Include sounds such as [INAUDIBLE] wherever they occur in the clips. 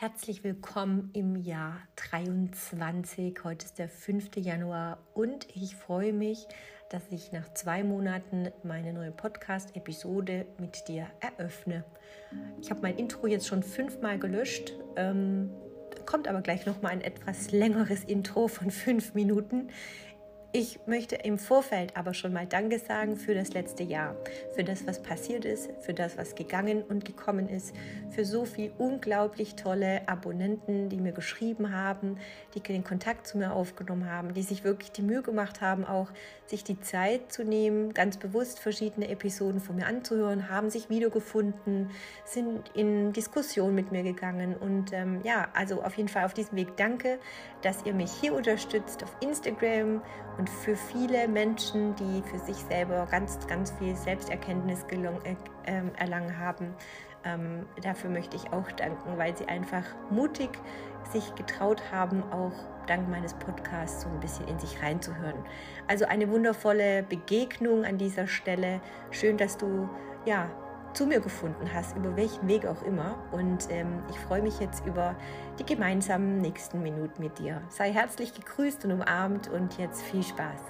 Herzlich willkommen im Jahr 23. Heute ist der 5. Januar und ich freue mich, dass ich nach zwei Monaten meine neue Podcast-Episode mit dir eröffne. Ich habe mein Intro jetzt schon fünfmal gelöscht, ähm, kommt aber gleich noch mal ein etwas längeres Intro von fünf Minuten. Ich möchte im Vorfeld aber schon mal Danke sagen für das letzte Jahr, für das, was passiert ist, für das, was gegangen und gekommen ist, für so viele unglaublich tolle Abonnenten, die mir geschrieben haben, die den Kontakt zu mir aufgenommen haben, die sich wirklich die Mühe gemacht haben, auch sich die Zeit zu nehmen, ganz bewusst verschiedene Episoden von mir anzuhören, haben sich wiedergefunden, sind in Diskussion mit mir gegangen. Und ähm, ja, also auf jeden Fall auf diesem Weg danke, dass ihr mich hier unterstützt auf Instagram und für viele Menschen, die für sich selber ganz, ganz viel Selbsterkenntnis gelung, äh, äh, erlangen haben. Ähm, dafür möchte ich auch danken, weil sie einfach mutig sich getraut haben, auch dank meines Podcasts so ein bisschen in sich reinzuhören. Also eine wundervolle Begegnung an dieser Stelle. Schön, dass du ja zu mir gefunden hast, über welchen Weg auch immer. Und ähm, ich freue mich jetzt über die gemeinsamen nächsten Minuten mit dir. Sei herzlich gegrüßt und umarmt und jetzt viel Spaß.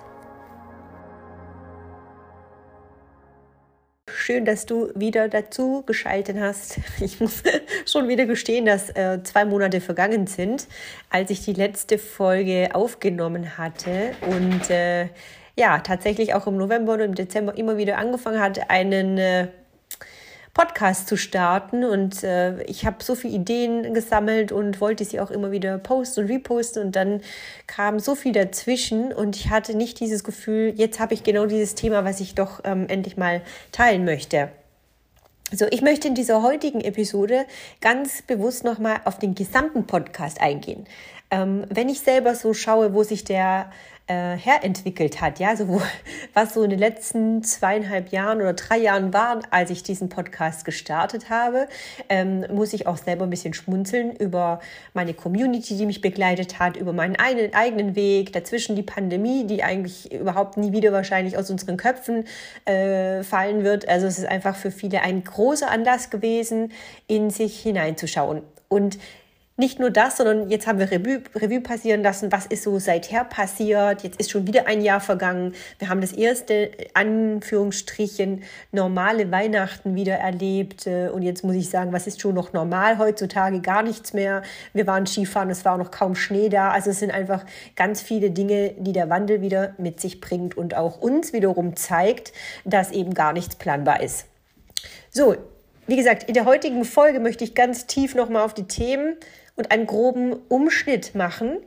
Schön, dass du wieder dazu geschaltet hast. [LAUGHS] Ich muss [LAUGHS] schon wieder gestehen, dass äh, zwei Monate vergangen sind, als ich die letzte Folge aufgenommen hatte und äh, ja, tatsächlich auch im November und im Dezember immer wieder angefangen hatte, einen äh, Podcast zu starten. Und äh, ich habe so viele Ideen gesammelt und wollte sie auch immer wieder posten und reposten. Und dann kam so viel dazwischen und ich hatte nicht dieses Gefühl, jetzt habe ich genau dieses Thema, was ich doch ähm, endlich mal teilen möchte. So, ich möchte in dieser heutigen Episode ganz bewusst nochmal auf den gesamten Podcast eingehen. Ähm, wenn ich selber so schaue, wo sich der äh, herentwickelt hat, ja, so wo, [LAUGHS] was so in den letzten zweieinhalb Jahren oder drei Jahren war, als ich diesen Podcast gestartet habe, ähm, muss ich auch selber ein bisschen schmunzeln über meine Community, die mich begleitet hat, über meinen einen, eigenen Weg, dazwischen die Pandemie, die eigentlich überhaupt nie wieder wahrscheinlich aus unseren Köpfen äh, fallen wird. Also es ist einfach für viele ein großer Anlass gewesen, in sich hineinzuschauen. Und nicht nur das, sondern jetzt haben wir Revue, Revue passieren lassen, was ist so seither passiert. Jetzt ist schon wieder ein Jahr vergangen. Wir haben das erste, Anführungsstrichen, normale Weihnachten wieder erlebt. Äh, und jetzt muss ich sagen, was ist schon noch normal heutzutage? Gar nichts mehr. Wir waren Skifahren, es war auch noch kaum Schnee da. Also es sind einfach ganz viele Dinge, die der Wandel wieder mit sich bringt und auch uns wiederum zeigt, dass eben gar nichts planbar ist. So, wie gesagt, in der heutigen Folge möchte ich ganz tief nochmal auf die Themen und einen groben Umschnitt machen,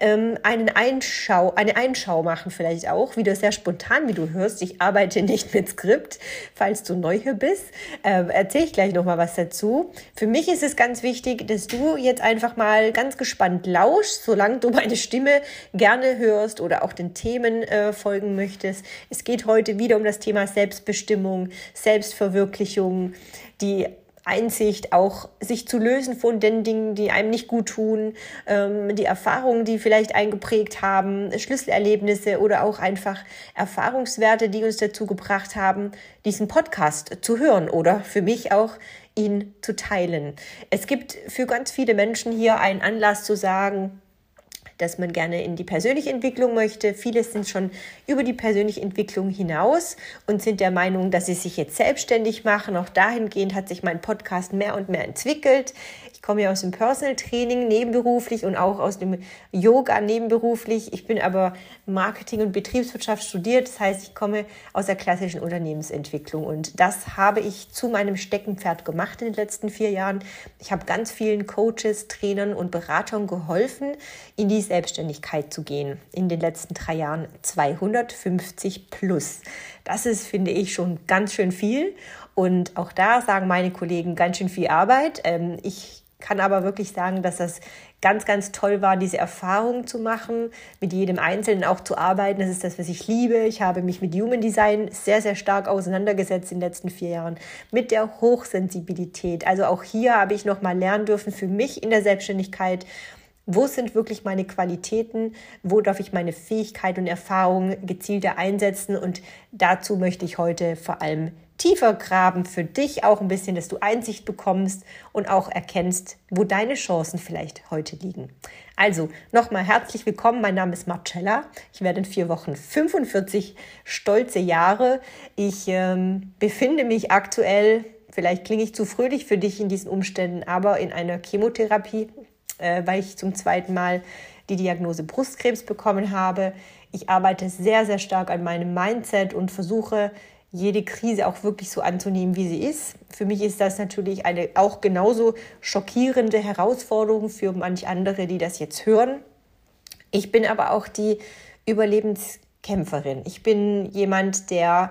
ähm, einen Einschau, eine Einschau machen vielleicht auch, wieder sehr spontan, wie du hörst. Ich arbeite [LAUGHS] nicht mit Skript, falls du neu hier bist. Äh, Erzähle ich gleich nochmal was dazu. Für mich ist es ganz wichtig, dass du jetzt einfach mal ganz gespannt lauschst, solange du meine Stimme gerne hörst oder auch den Themen äh, folgen möchtest. Es geht heute wieder um das Thema Selbstbestimmung, Selbstverwirklichung, die Einsicht, auch sich zu lösen von den Dingen, die einem nicht gut tun, ähm, die Erfahrungen, die vielleicht eingeprägt haben, Schlüsselerlebnisse oder auch einfach Erfahrungswerte, die uns dazu gebracht haben, diesen Podcast zu hören oder für mich auch ihn zu teilen. Es gibt für ganz viele Menschen hier einen Anlass zu sagen, dass man gerne in die persönliche Entwicklung möchte. Viele sind schon über die persönliche Entwicklung hinaus und sind der Meinung, dass sie sich jetzt selbstständig machen. Auch dahingehend hat sich mein Podcast mehr und mehr entwickelt. Ich komme ja aus dem Personal Training nebenberuflich und auch aus dem Yoga nebenberuflich. Ich bin aber Marketing und Betriebswirtschaft studiert. Das heißt, ich komme aus der klassischen Unternehmensentwicklung und das habe ich zu meinem Steckenpferd gemacht in den letzten vier Jahren. Ich habe ganz vielen Coaches, Trainern und Beratern geholfen, in die Selbstständigkeit zu gehen. In den letzten drei Jahren 250 plus. Das ist, finde ich, schon ganz schön viel. Und auch da sagen meine Kollegen ganz schön viel Arbeit. Ähm, ich kann aber wirklich sagen, dass das ganz, ganz toll war, diese Erfahrung zu machen, mit jedem Einzelnen auch zu arbeiten. Das ist das, was ich liebe. Ich habe mich mit Human Design sehr, sehr stark auseinandergesetzt in den letzten vier Jahren, mit der Hochsensibilität. Also auch hier habe ich nochmal lernen dürfen für mich in der Selbstständigkeit, wo sind wirklich meine Qualitäten? Wo darf ich meine Fähigkeit und Erfahrung gezielter einsetzen? Und dazu möchte ich heute vor allem tiefer graben für dich auch ein bisschen, dass du Einsicht bekommst und auch erkennst, wo deine Chancen vielleicht heute liegen. Also nochmal herzlich willkommen. Mein Name ist Marcella. Ich werde in vier Wochen 45 stolze Jahre. Ich ähm, befinde mich aktuell, vielleicht klinge ich zu fröhlich für dich in diesen Umständen, aber in einer Chemotherapie, äh, weil ich zum zweiten Mal die Diagnose Brustkrebs bekommen habe. Ich arbeite sehr, sehr stark an meinem Mindset und versuche jede Krise auch wirklich so anzunehmen, wie sie ist. Für mich ist das natürlich eine auch genauso schockierende Herausforderung für manch andere, die das jetzt hören. Ich bin aber auch die Überlebenskämpferin. Ich bin jemand, der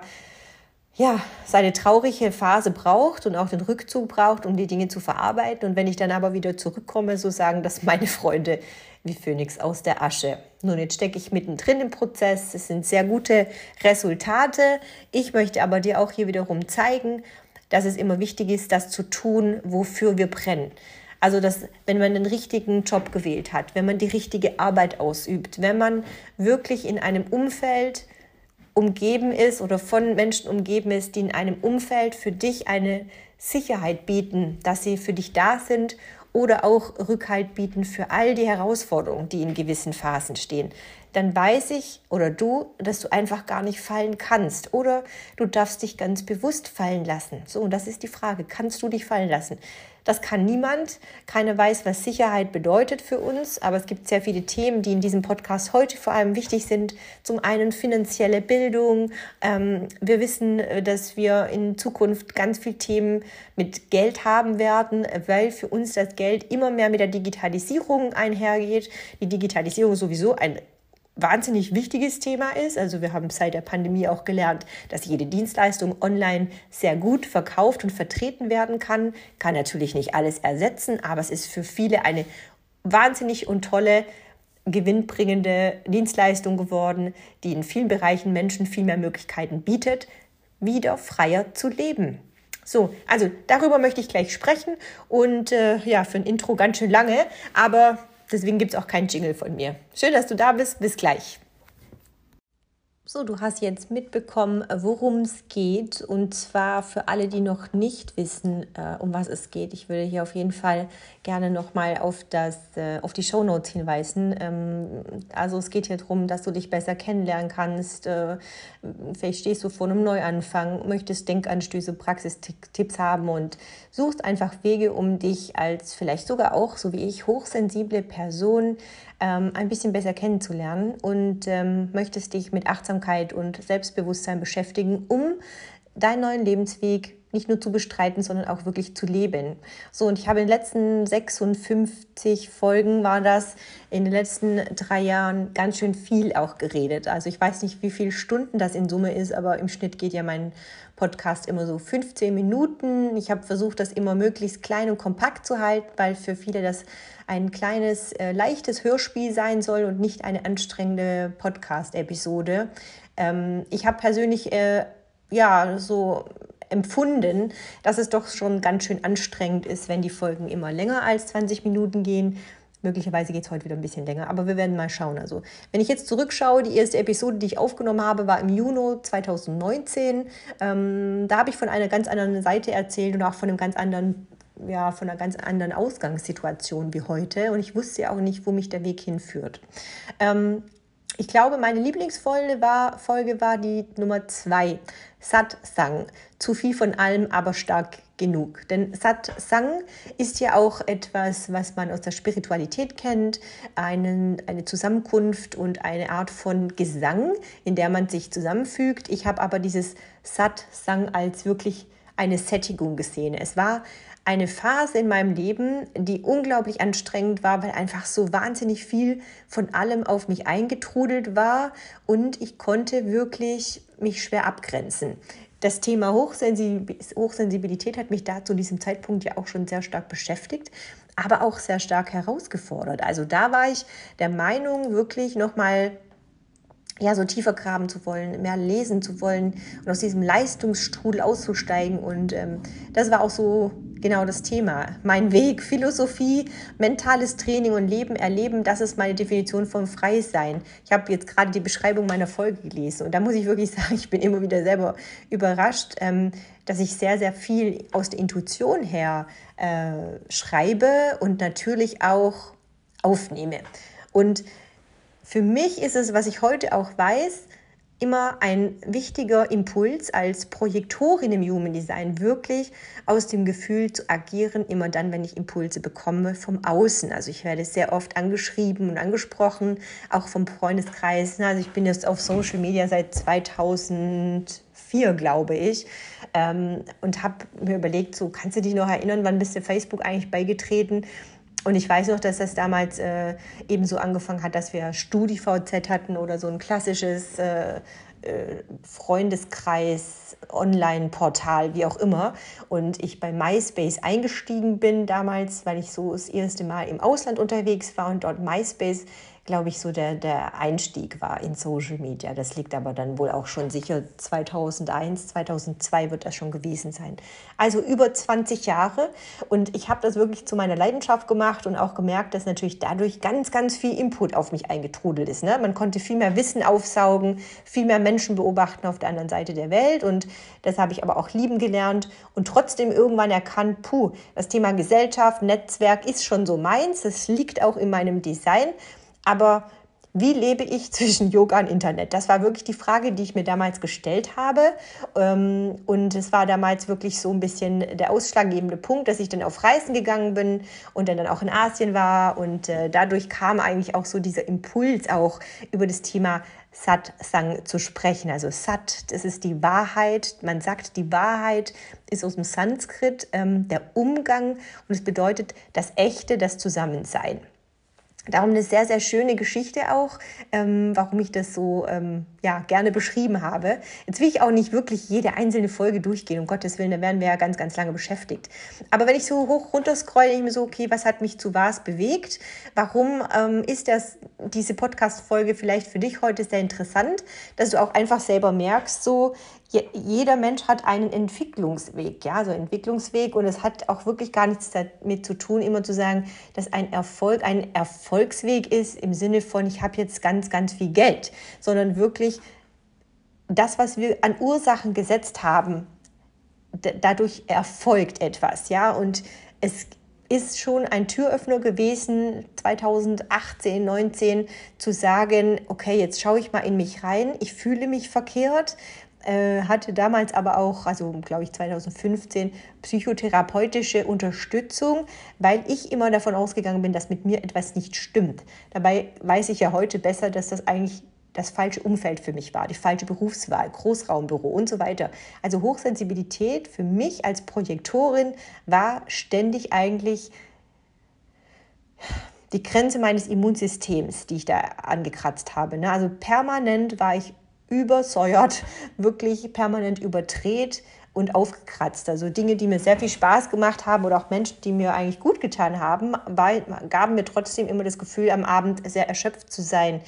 ja, seine traurige Phase braucht und auch den Rückzug braucht, um die Dinge zu verarbeiten. Und wenn ich dann aber wieder zurückkomme, so sagen das meine Freunde, wie Phönix aus der Asche. Nun, jetzt stecke ich mittendrin im Prozess. Es sind sehr gute Resultate. Ich möchte aber dir auch hier wiederum zeigen, dass es immer wichtig ist, das zu tun, wofür wir brennen. Also, dass, wenn man den richtigen Job gewählt hat, wenn man die richtige Arbeit ausübt, wenn man wirklich in einem Umfeld umgeben ist oder von Menschen umgeben ist, die in einem Umfeld für dich eine Sicherheit bieten, dass sie für dich da sind oder auch Rückhalt bieten für all die Herausforderungen, die in gewissen Phasen stehen, dann weiß ich oder du, dass du einfach gar nicht fallen kannst oder du darfst dich ganz bewusst fallen lassen. So, und das ist die Frage, kannst du dich fallen lassen? Das kann niemand. Keiner weiß, was Sicherheit bedeutet für uns, aber es gibt sehr viele Themen, die in diesem Podcast heute vor allem wichtig sind. Zum einen finanzielle Bildung. Ähm, wir wissen, äh, dass wir in Zukunft ganz viele Themen mit Geld haben werden, weil für uns das Geld immer mehr mit der Digitalisierung einhergeht. Die Digitalisierung sowieso ein wahnsinnig wichtiges Thema ist. Also wir haben seit der Pandemie auch gelernt, dass jede Dienstleistung online sehr gut verkauft und vertreten werden kann. Kann natürlich nicht alles ersetzen, aber es ist für viele eine wahnsinnig und tolle gewinnbringende Dienstleistung geworden, die in vielen Bereichen Menschen viel mehr Möglichkeiten bietet, wieder freier zu leben. So, also darüber möchte ich gleich sprechen und äh, ja, für ein Intro ganz schön lange, aber Deswegen gibt es auch keinen Jingle von mir. Schön, dass du da bist. Bis gleich. So, du hast jetzt mitbekommen, worum es geht. Und zwar für alle, die noch nicht wissen, äh, um was es geht. Ich würde hier auf jeden Fall gerne nochmal auf, äh, auf die Show Notes hinweisen. Ähm, also es geht hier darum, dass du dich besser kennenlernen kannst. Äh, vielleicht stehst du vor einem Neuanfang, möchtest Denkanstöße, Praxistipps haben und suchst einfach Wege, um dich als vielleicht sogar auch, so wie ich, hochsensible Person ähm, ein bisschen besser kennenzulernen und ähm, möchtest dich mit Achtsamkeit und Selbstbewusstsein beschäftigen, um deinen neuen Lebensweg nicht nur zu bestreiten, sondern auch wirklich zu leben. So, und ich habe in den letzten 56 Folgen war das, in den letzten drei Jahren ganz schön viel auch geredet. Also ich weiß nicht, wie viele Stunden das in Summe ist, aber im Schnitt geht ja mein Podcast immer so 15 Minuten. Ich habe versucht, das immer möglichst klein und kompakt zu halten, weil für viele das ein kleines, äh, leichtes Hörspiel sein soll und nicht eine anstrengende Podcast-Episode. Ähm, ich habe persönlich äh, ja so empfunden, dass es doch schon ganz schön anstrengend ist, wenn die Folgen immer länger als 20 Minuten gehen. Möglicherweise geht es heute wieder ein bisschen länger, aber wir werden mal schauen. Also, wenn ich jetzt zurückschaue, die erste Episode, die ich aufgenommen habe, war im Juni 2019. Ähm, da habe ich von einer ganz anderen Seite erzählt und auch von einem ganz anderen ja, von einer ganz anderen Ausgangssituation wie heute und ich wusste ja auch nicht, wo mich der Weg hinführt. Ähm, ich glaube, meine Lieblingsfolge war, Folge war die Nummer zwei, Satsang. Zu viel von allem, aber stark genug. Denn Satsang ist ja auch etwas, was man aus der Spiritualität kennt, einen, eine Zusammenkunft und eine Art von Gesang, in der man sich zusammenfügt. Ich habe aber dieses Satsang als wirklich eine Sättigung gesehen. Es war eine Phase in meinem Leben, die unglaublich anstrengend war, weil einfach so wahnsinnig viel von allem auf mich eingetrudelt war und ich konnte wirklich mich schwer abgrenzen. Das Thema Hochsensibilität hat mich da zu diesem Zeitpunkt ja auch schon sehr stark beschäftigt, aber auch sehr stark herausgefordert. Also da war ich der Meinung, wirklich nochmal ja, so tiefer graben zu wollen, mehr lesen zu wollen und aus diesem Leistungsstrudel auszusteigen. Und ähm, das war auch so genau das Thema. Mein Weg, [LAUGHS] Philosophie, mentales Training und Leben erleben, das ist meine Definition von Freisein. Ich habe jetzt gerade die Beschreibung meiner Folge gelesen und da muss ich wirklich [LAUGHS] sagen, ich bin immer wieder selber überrascht, ähm, dass ich sehr, sehr viel aus der Intuition her äh, schreibe und natürlich auch aufnehme. Und für mich ist es, was ich heute auch weiß, immer ein wichtiger Impuls als Projektorin im Human Design, wirklich aus dem Gefühl zu agieren, immer dann, wenn ich Impulse bekomme vom Außen. Also ich werde sehr oft angeschrieben und angesprochen, auch vom Freundeskreis. Also ich bin jetzt auf Social Media seit 2004, glaube ich, ähm, und habe mir überlegt, so kannst du dich noch erinnern, wann bist du Facebook eigentlich beigetreten? Und ich weiß noch, dass das damals äh, eben so angefangen hat, dass wir StudiVZ hatten oder so ein klassisches äh, äh, Freundeskreis, Online-Portal, wie auch immer. Und ich bei MySpace eingestiegen bin damals, weil ich so das erste Mal im Ausland unterwegs war und dort MySpace glaube ich, so der, der Einstieg war in Social Media. Das liegt aber dann wohl auch schon sicher 2001, 2002 wird das schon gewesen sein. Also über 20 Jahre und ich habe das wirklich zu meiner Leidenschaft gemacht und auch gemerkt, dass natürlich dadurch ganz, ganz viel Input auf mich eingetrudelt ist. Ne? Man konnte viel mehr Wissen aufsaugen, viel mehr Menschen beobachten auf der anderen Seite der Welt und das habe ich aber auch lieben gelernt und trotzdem irgendwann erkannt, puh, das Thema Gesellschaft, Netzwerk ist schon so meins, das liegt auch in meinem Design aber wie lebe ich [LAUGHS] zwischen Yoga und Internet? Das war wirklich die Frage, die ich mir damals gestellt habe. Ähm, und es war damals wirklich so ein bisschen der ausschlaggebende Punkt, dass ich dann auf Reisen gegangen bin und dann, auch in Asien war. Und äh, dadurch kam eigentlich auch so dieser Impuls auch über das Thema Satsang zu sprechen. Also Sat, das ist die Wahrheit. Man sagt, die Wahrheit ist aus dem Sanskrit ähm, der Umgang und es bedeutet das Echte, das Zusammensein. Darum eine sehr, sehr schöne Geschichte auch, ähm, warum ich das so ähm, ja, gerne beschrieben habe. Jetzt will ich auch nicht wirklich jede einzelne Folge durchgehen, um Gottes Willen, da werden wir ja ganz, ganz lange beschäftigt. Aber wenn ich so hoch runter scroll, denke ich mir so, okay, was hat mich zu was bewegt? Warum ähm, ist das, diese Podcast-Folge vielleicht für dich heute sehr interessant, dass du auch einfach selber merkst, so, jeder Mensch hat einen Entwicklungsweg, ja, so Entwicklungsweg und es hat auch wirklich gar nichts damit zu tun, immer zu sagen, dass ein Erfolg ein Erfolgsweg ist im Sinne von, ich habe jetzt ganz, ganz viel Geld, sondern wirklich das, was wir an Ursachen gesetzt haben, dadurch erfolgt etwas, ja, und es ist schon ein Türöffner gewesen, 2018, 19, zu sagen, okay, jetzt schaue ich mal in mich rein, ich fühle mich verkehrt, äh, hatte damals aber auch, also glaube ich 2015, psychotherapeutische Unterstützung, weil ich immer davon ausgegangen bin, dass mit mir etwas nicht stimmt. Dabei weiß ich ja heute besser, dass das eigentlich das falsche Umfeld für mich war, die falsche Berufswahl, Großraumbüro und so weiter. Also Hochsensibilität für mich als Projektorin war ständig eigentlich die Grenze meines Immunsystems, die ich da angekratzt habe. Ne? Also permanent war ich übersäuert, [LAUGHS] wirklich permanent überdreht und aufgekratzt. Also Dinge, die mir sehr viel Spaß gemacht haben oder auch Menschen, die mir eigentlich gut getan haben, gaben mir trotzdem immer das Gefühl, am Abend sehr erschöpft zu sein.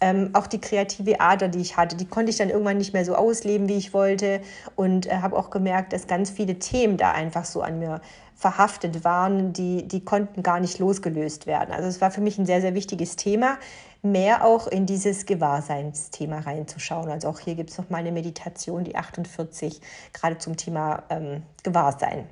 Ähm, auch die kreative Ader, die ich hatte, die konnte ich dann irgendwann nicht mehr so ausleben, wie ich wollte. Und äh, habe auch gemerkt, dass ganz viele Themen da einfach so an mir verhaftet waren, die, die konnten gar nicht losgelöst werden. Also es war für mich ein sehr, sehr wichtiges Thema, mehr auch in dieses Gewahrseinsthema reinzuschauen. Also auch hier gibt es noch mal eine Meditation, die 48, gerade zum Thema ähm, Gewahrsein.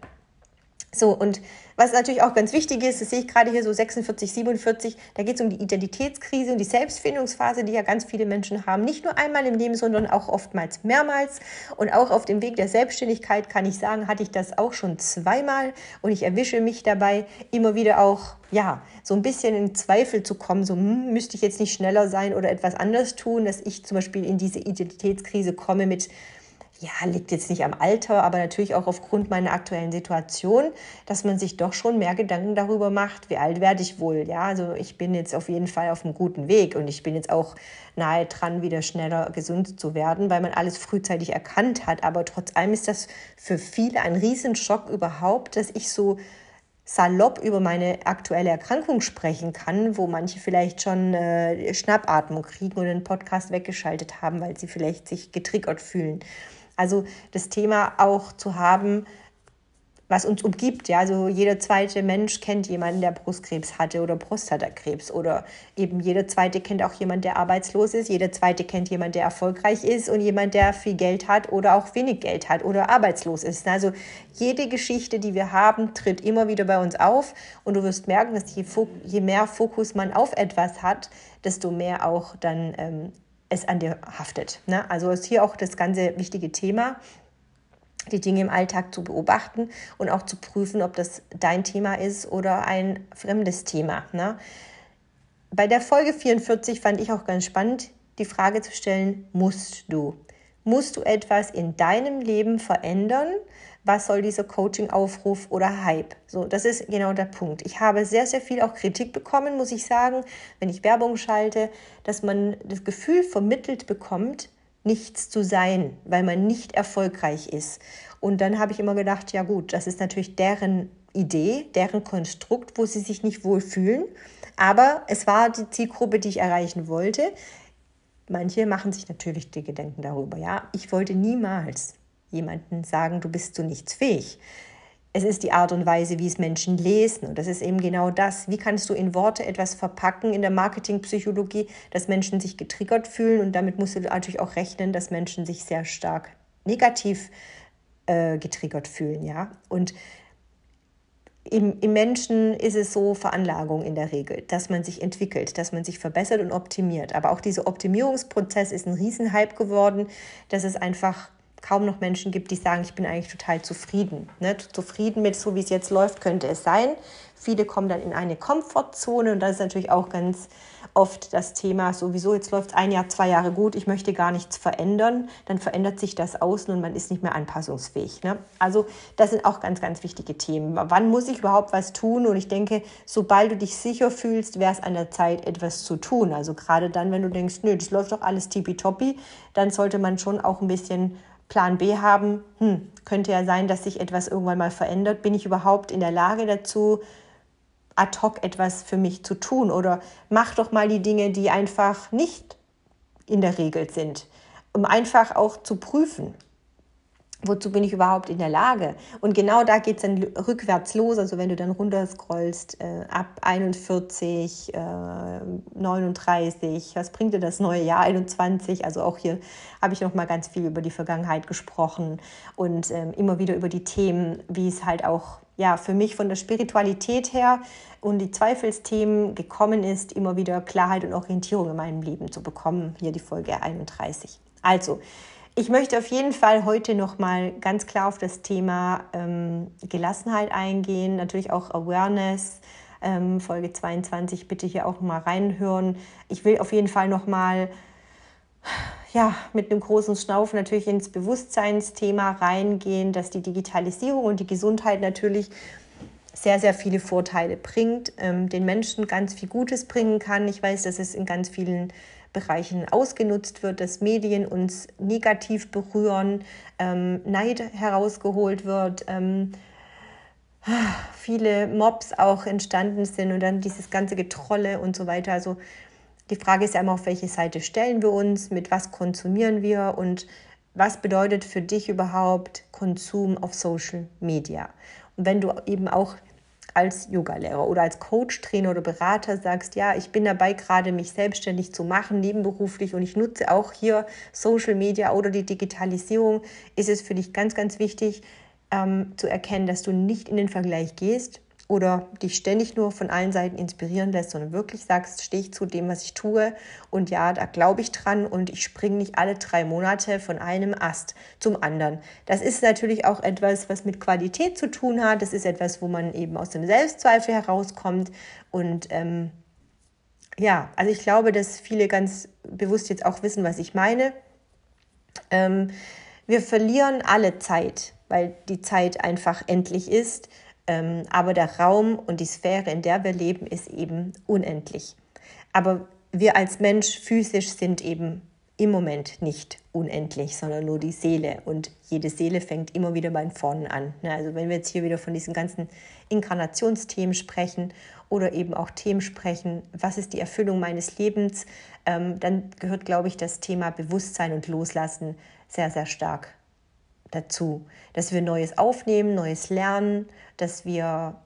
So, und was natürlich auch ganz wichtig ist, das sehe ich gerade hier so 46, 47, da geht es um die Identitätskrise und die Selbstfindungsphase, die ja ganz viele Menschen haben. Nicht nur einmal im Leben, sondern auch oftmals mehrmals. Und auch auf dem Weg der Selbstständigkeit kann ich sagen, hatte ich das auch schon zweimal und ich erwische mich dabei immer wieder auch, ja, so ein bisschen in Zweifel zu kommen, so hm, müsste ich jetzt nicht schneller sein oder etwas anders tun, dass ich zum Beispiel in diese Identitätskrise komme mit ja, liegt jetzt nicht am Alter, aber natürlich auch aufgrund meiner aktuellen Situation, dass man sich doch schon mehr Gedanken darüber macht, wie alt werde ich wohl. Ja, also ich bin jetzt auf jeden Fall auf einem guten Weg und ich bin jetzt auch nahe dran, wieder schneller gesund zu werden, weil man alles frühzeitig erkannt hat. Aber trotz allem ist das für viele ein Riesenschock überhaupt, dass ich so salopp über meine aktuelle Erkrankung sprechen kann, wo manche vielleicht schon äh, Schnappatmung kriegen und den Podcast weggeschaltet haben, weil sie vielleicht sich getriggert fühlen. Also das Thema auch zu haben, was uns umgibt. Ja, also jeder zweite Mensch kennt jemanden, der Brustkrebs hatte oder Prostatakrebs oder eben jeder zweite kennt auch jemanden, der arbeitslos ist. Jeder zweite kennt jemanden, der erfolgreich ist und jemand, der viel Geld hat oder auch wenig Geld hat oder arbeitslos ist. Also jede Geschichte, die wir haben, tritt immer wieder bei uns auf und du wirst merken, dass je, je mehr Fokus man auf etwas hat, desto mehr auch dann ähm, es an dir haftet. Ne? Also ist hier auch das ganze wichtige Thema die Dinge im Alltag zu beobachten und auch zu prüfen, ob das dein Thema ist oder ein fremdes Thema. Ne? Bei der Folge 44 fand ich auch ganz spannend, die Frage zu stellen, musst du? Musst du etwas in deinem Leben verändern? Was soll dieser Coaching-Aufruf oder Hype? So, das ist genau der Punkt. Ich habe sehr, sehr viel auch Kritik bekommen, muss ich sagen, wenn ich Werbung schalte, dass man das Gefühl vermittelt bekommt, nichts zu sein, weil man nicht erfolgreich ist. Und dann habe ich immer gedacht, ja gut, das ist natürlich deren Idee, deren Konstrukt, wo sie sich nicht wohlfühlen. Aber es war die Zielgruppe, die ich erreichen wollte. Manche machen sich natürlich die Gedanken darüber. Ja, ich wollte niemals jemanden sagen, du bist zu nichts fähig. Es ist die Art und Weise, wie es Menschen lesen. Und das ist eben genau das. Wie kannst du in Worte etwas verpacken in der Marketingpsychologie, dass Menschen sich getriggert fühlen? Und damit musst du natürlich auch rechnen, dass Menschen sich sehr stark negativ äh, getriggert fühlen. Ja? Und im, im, Menschen ist es so Veranlagung in der Regel, dass man sich entwickelt, dass man sich verbessert und optimiert. Aber auch dieser Optimierungsprozess ist ein Riesenhype geworden, dass es einfach kaum noch Menschen gibt, die sagen, ich bin eigentlich total zufrieden. Ne? Zufrieden mit so, wie es jetzt läuft, könnte es sein. Viele kommen dann in eine Komfortzone und das ist natürlich auch ganz oft das Thema, sowieso jetzt läuft es ein Jahr, zwei Jahre gut, ich möchte gar nichts verändern, dann verändert sich das außen und man ist nicht mehr anpassungsfähig. Ne? Also das sind auch ganz, ganz wichtige Themen. Wann muss ich überhaupt was tun? Und ich denke, sobald du dich sicher fühlst, wäre es an der Zeit, etwas zu tun. Also gerade dann, wenn du denkst, nö, das läuft doch alles tippitoppi, dann sollte man schon auch ein bisschen Plan B haben, hm, könnte ja sein, dass sich etwas irgendwann mal verändert. Bin ich überhaupt in der Lage dazu, ad hoc etwas für mich zu tun? Oder mach doch mal die Dinge, die einfach nicht in der Regel sind, um einfach auch zu prüfen, wozu bin ich überhaupt in der Lage? Und genau da geht es dann rückwärts los. Also wenn du dann runterscrollst äh, ab 41, äh, 39, was bringt dir das neue Jahr 21? Also auch hier habe ich noch mal ganz viel über die Vergangenheit gesprochen und ähm, immer wieder über die Themen, wie es halt auch ja für mich von der Spiritualität her und die Zweifelsthemen gekommen ist, immer wieder Klarheit und Orientierung in meinem Leben zu bekommen. Hier die Folge 31. Also ich möchte auf jeden Fall heute noch mal ganz klar auf das Thema ähm, Gelassenheit eingehen, natürlich auch Awareness. Ähm, Folge 22 bitte hier auch mal reinhören. Ich will auf jeden Fall noch mal ja, mit einem großen Schnaufen natürlich ins Bewusstseinsthema reingehen, dass die Digitalisierung und die Gesundheit natürlich sehr, sehr viele Vorteile bringt, ähm, den Menschen ganz viel Gutes bringen kann. Ich weiß, dass es in ganz vielen Bereichen ausgenutzt wird, dass Medien uns negativ berühren, ähm, Neid herausgeholt wird, ähm, viele Mobs auch entstanden sind und dann dieses ganze Getrolle und so weiter. Also die Frage ist ja immer, auf welche Seite stellen wir uns, mit was konsumieren wir und was bedeutet für dich überhaupt Konsum auf Social Media? Und wenn du eben auch als Yogalehrer oder als Coach, Trainer oder Berater sagst, ja, ich bin dabei gerade mich selbstständig zu machen, nebenberuflich und ich nutze auch hier Social Media oder die Digitalisierung, ist es für dich ganz, ganz wichtig ähm, zu erkennen, dass du nicht in den Vergleich gehst oder dich ständig nur von allen Seiten inspirieren lässt, sondern wirklich sagst, stehe ich zu dem, was ich tue und ja, da glaube ich dran und ich springe nicht alle drei Monate von einem Ast zum anderen. Das ist natürlich auch etwas, was mit Qualität zu tun hat. Das ist etwas, wo man eben aus dem Selbstzweifel herauskommt und ähm, ja, also ich glaube, dass viele ganz bewusst jetzt auch wissen, was ich meine. Ähm, wir verlieren alle Zeit, weil die Zeit einfach endlich ist. Ähm, aber der Raum und die Sphäre, in der wir leben, ist eben unendlich. Aber wir als Mensch physisch sind eben im Moment nicht unendlich, sondern nur die Seele. Und jede Seele fängt immer wieder bei vorne an. Ne? Also wenn wir jetzt hier wieder von diesen ganzen Inkarnationsthemen sprechen oder eben auch Themen sprechen, was ist die Erfüllung meines Lebens, ähm, dann gehört, glaube ich, das Thema Bewusstsein und Loslassen sehr, sehr stark dazu. Dass wir Neues aufnehmen, Neues lernen, dass wir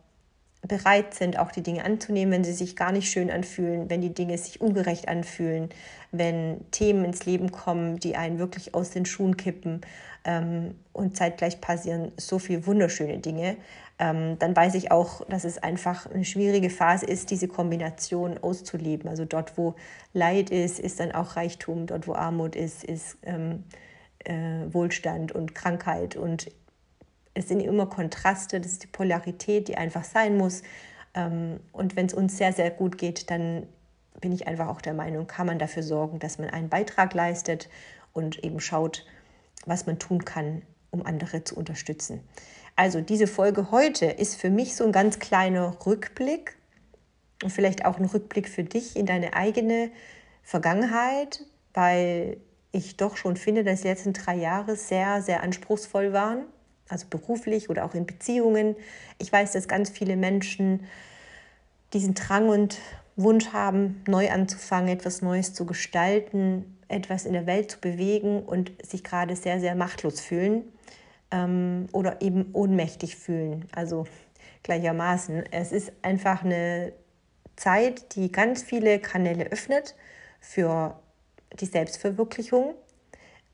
bereit sind, auch die Dinge anzunehmen, wenn sie sich gar nicht schön anfühlen, wenn die Dinge sich ungerecht anfühlen, wenn Themen ins Leben kommen, die einen wirklich aus den Schuhen kippen ähm, und zeitgleich passieren so viele wunderschöne Dinge, ähm, dann weiß ich auch, dass es einfach eine schwierige Phase ist, diese Kombination auszuleben. Also dort, wo Leid ist, ist dann auch Reichtum, dort, wo Armut ist, ist ähm, äh, Wohlstand und Krankheit und es sind immer Kontraste, das ist die Polarität, die einfach sein muss. Ähm, und wenn es uns sehr, sehr gut geht, dann bin ich einfach auch der Meinung, kann man dafür sorgen, dass man einen Beitrag leistet und eben schaut, was man tun kann, um andere zu unterstützen. Also diese Folge heute ist für mich so ein ganz kleiner Rückblick und vielleicht auch ein Rückblick für dich in deine eigene Vergangenheit, weil ich doch schon finde, dass die letzten drei Jahre sehr, sehr anspruchsvoll waren also beruflich oder auch in Beziehungen. Ich weiß, dass ganz viele Menschen diesen Drang und Wunsch haben, neu anzufangen, etwas Neues zu gestalten, etwas in der Welt zu bewegen und sich gerade sehr, sehr machtlos fühlen ähm, oder eben ohnmächtig fühlen. Also gleichermaßen. Es ist einfach eine Zeit, die ganz viele Kanäle öffnet für die Selbstverwirklichung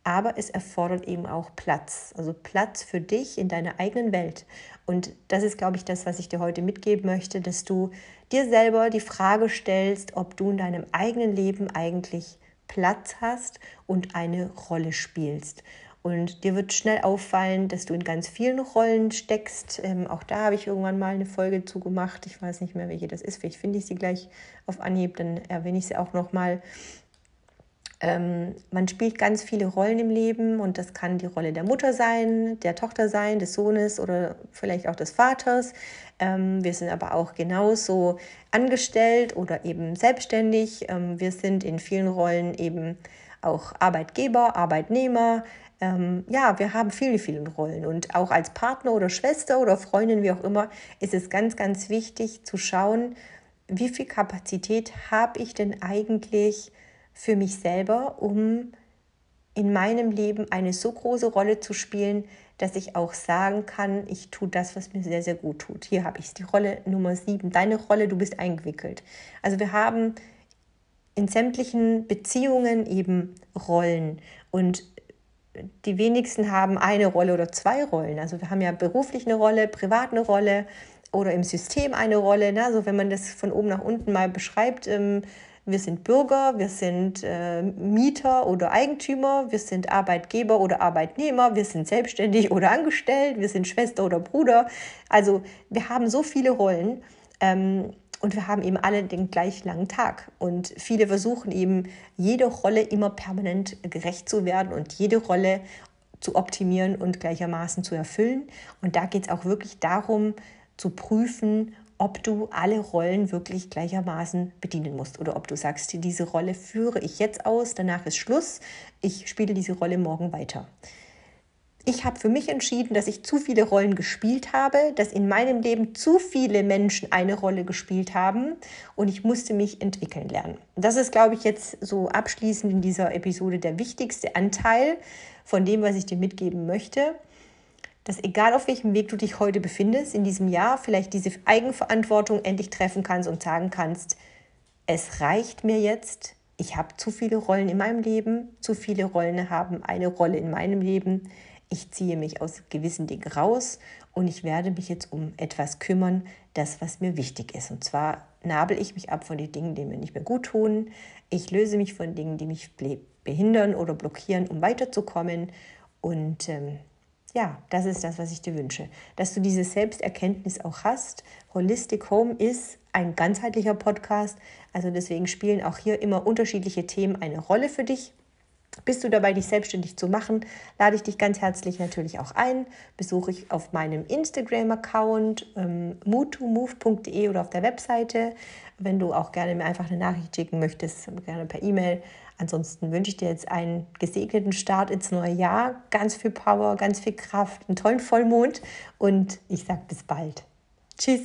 aber es erfordert eben auch Platz. Also Platz für dich in deiner eigenen Welt. Und das ist, glaube ich, das, was ich dir heute mitgeben möchte, dass du dir selber die Frage stellst, ob du in deinem eigenen Leben eigentlich Platz hast und eine Rolle spielst. Und dir wird schnell auffallen, dass du in ganz vielen Rollen steckst. Ähm, auch da habe ich irgendwann mal eine Folge zugemacht. Ich weiß nicht mehr, welche das ist. Vielleicht finde ich sie gleich auf Anhieb, dann erwähne ich sie auch nochmal. Ähm, man spielt ganz viele Rollen im Leben und das kann die Rolle der Mutter sein, der Tochter sein, des Sohnes oder vielleicht auch des Vaters. Ähm, wir sind aber auch genauso angestellt oder eben selbstständig. Ähm, wir sind in vielen Rollen eben auch Arbeitgeber, Arbeitnehmer. Ähm, ja, wir haben viele, viele Rollen und auch als Partner oder Schwester oder Freundin, wie auch immer, ist es ganz, ganz wichtig zu schauen, wie viel Kapazität habe ich denn eigentlich, für mich selber, um in meinem Leben eine so große Rolle zu spielen, dass ich auch sagen kann, ich tue das, was mir sehr, sehr gut tut. Hier habe ich die Rolle Nummer sieben. Deine Rolle, du bist eingewickelt. Also wir haben in sämtlichen Beziehungen eben Rollen und die wenigsten haben eine Rolle oder zwei Rollen. Also wir haben ja beruflich eine Rolle, privat eine Rolle oder im System eine Rolle. Also wenn man das von oben nach unten mal beschreibt, ähm, wir sind Bürger, wir sind äh, Mieter oder Eigentümer, wir sind Arbeitgeber oder Arbeitnehmer, wir sind selbstständig [LAUGHS] oder angestellt, wir sind Schwester oder Bruder. Also wir haben so viele Rollen ähm, und wir haben eben alle den gleich langen Tag. Und viele versuchen eben jede Rolle immer permanent gerecht zu werden und jede Rolle zu optimieren und gleichermaßen zu erfüllen. Und da geht es auch wirklich darum, zu prüfen, ob du alle Rollen wirklich gleichermaßen bedienen musst oder ob du sagst, diese Rolle führe ich jetzt aus, danach ist Schluss, ich spiele diese Rolle morgen weiter. Ich habe für mich entschieden, dass ich zu viele Rollen gespielt habe, dass in meinem Leben zu viele Menschen eine Rolle gespielt haben und ich musste mich entwickeln lernen. Das ist, glaube ich, jetzt so abschließend in dieser Episode der wichtigste Anteil von dem, was ich dir mitgeben möchte dass egal auf welchem Weg du dich heute befindest, in diesem Jahr vielleicht diese Eigenverantwortung endlich treffen kannst und sagen kannst, es reicht mir jetzt, ich habe zu viele Rollen in meinem Leben, zu viele Rollen haben eine Rolle in meinem Leben, ich ziehe mich aus gewissen Dingen raus und ich werde mich jetzt um etwas kümmern, das, was mir wichtig ist. Und zwar nabel ich mich ab von den Dingen, die mir nicht mehr gut tun. Ich löse mich von Dingen, die mich behindern oder blockieren, um weiterzukommen. Und ähm, ja, das ist das, was ich dir wünsche. Dass du diese Selbsterkenntnis auch hast. Holistic Home ist ein ganzheitlicher Podcast. Also deswegen spielen auch hier immer unterschiedliche Themen eine Rolle für dich. Bist du dabei, dich selbstständig zu machen, lade ich dich ganz herzlich natürlich auch ein. Besuche ich auf meinem Instagram-Account ähm, mood2move.de oder auf der Webseite. Wenn du auch gerne mir einfach eine Nachricht schicken möchtest, gerne per E-Mail Ansonsten wünsche ich dir jetzt einen gesegneten Start ins neue Jahr, ganz viel Power, ganz viel Kraft, einen tollen Vollmond und ich sage bis bald. Tschüss.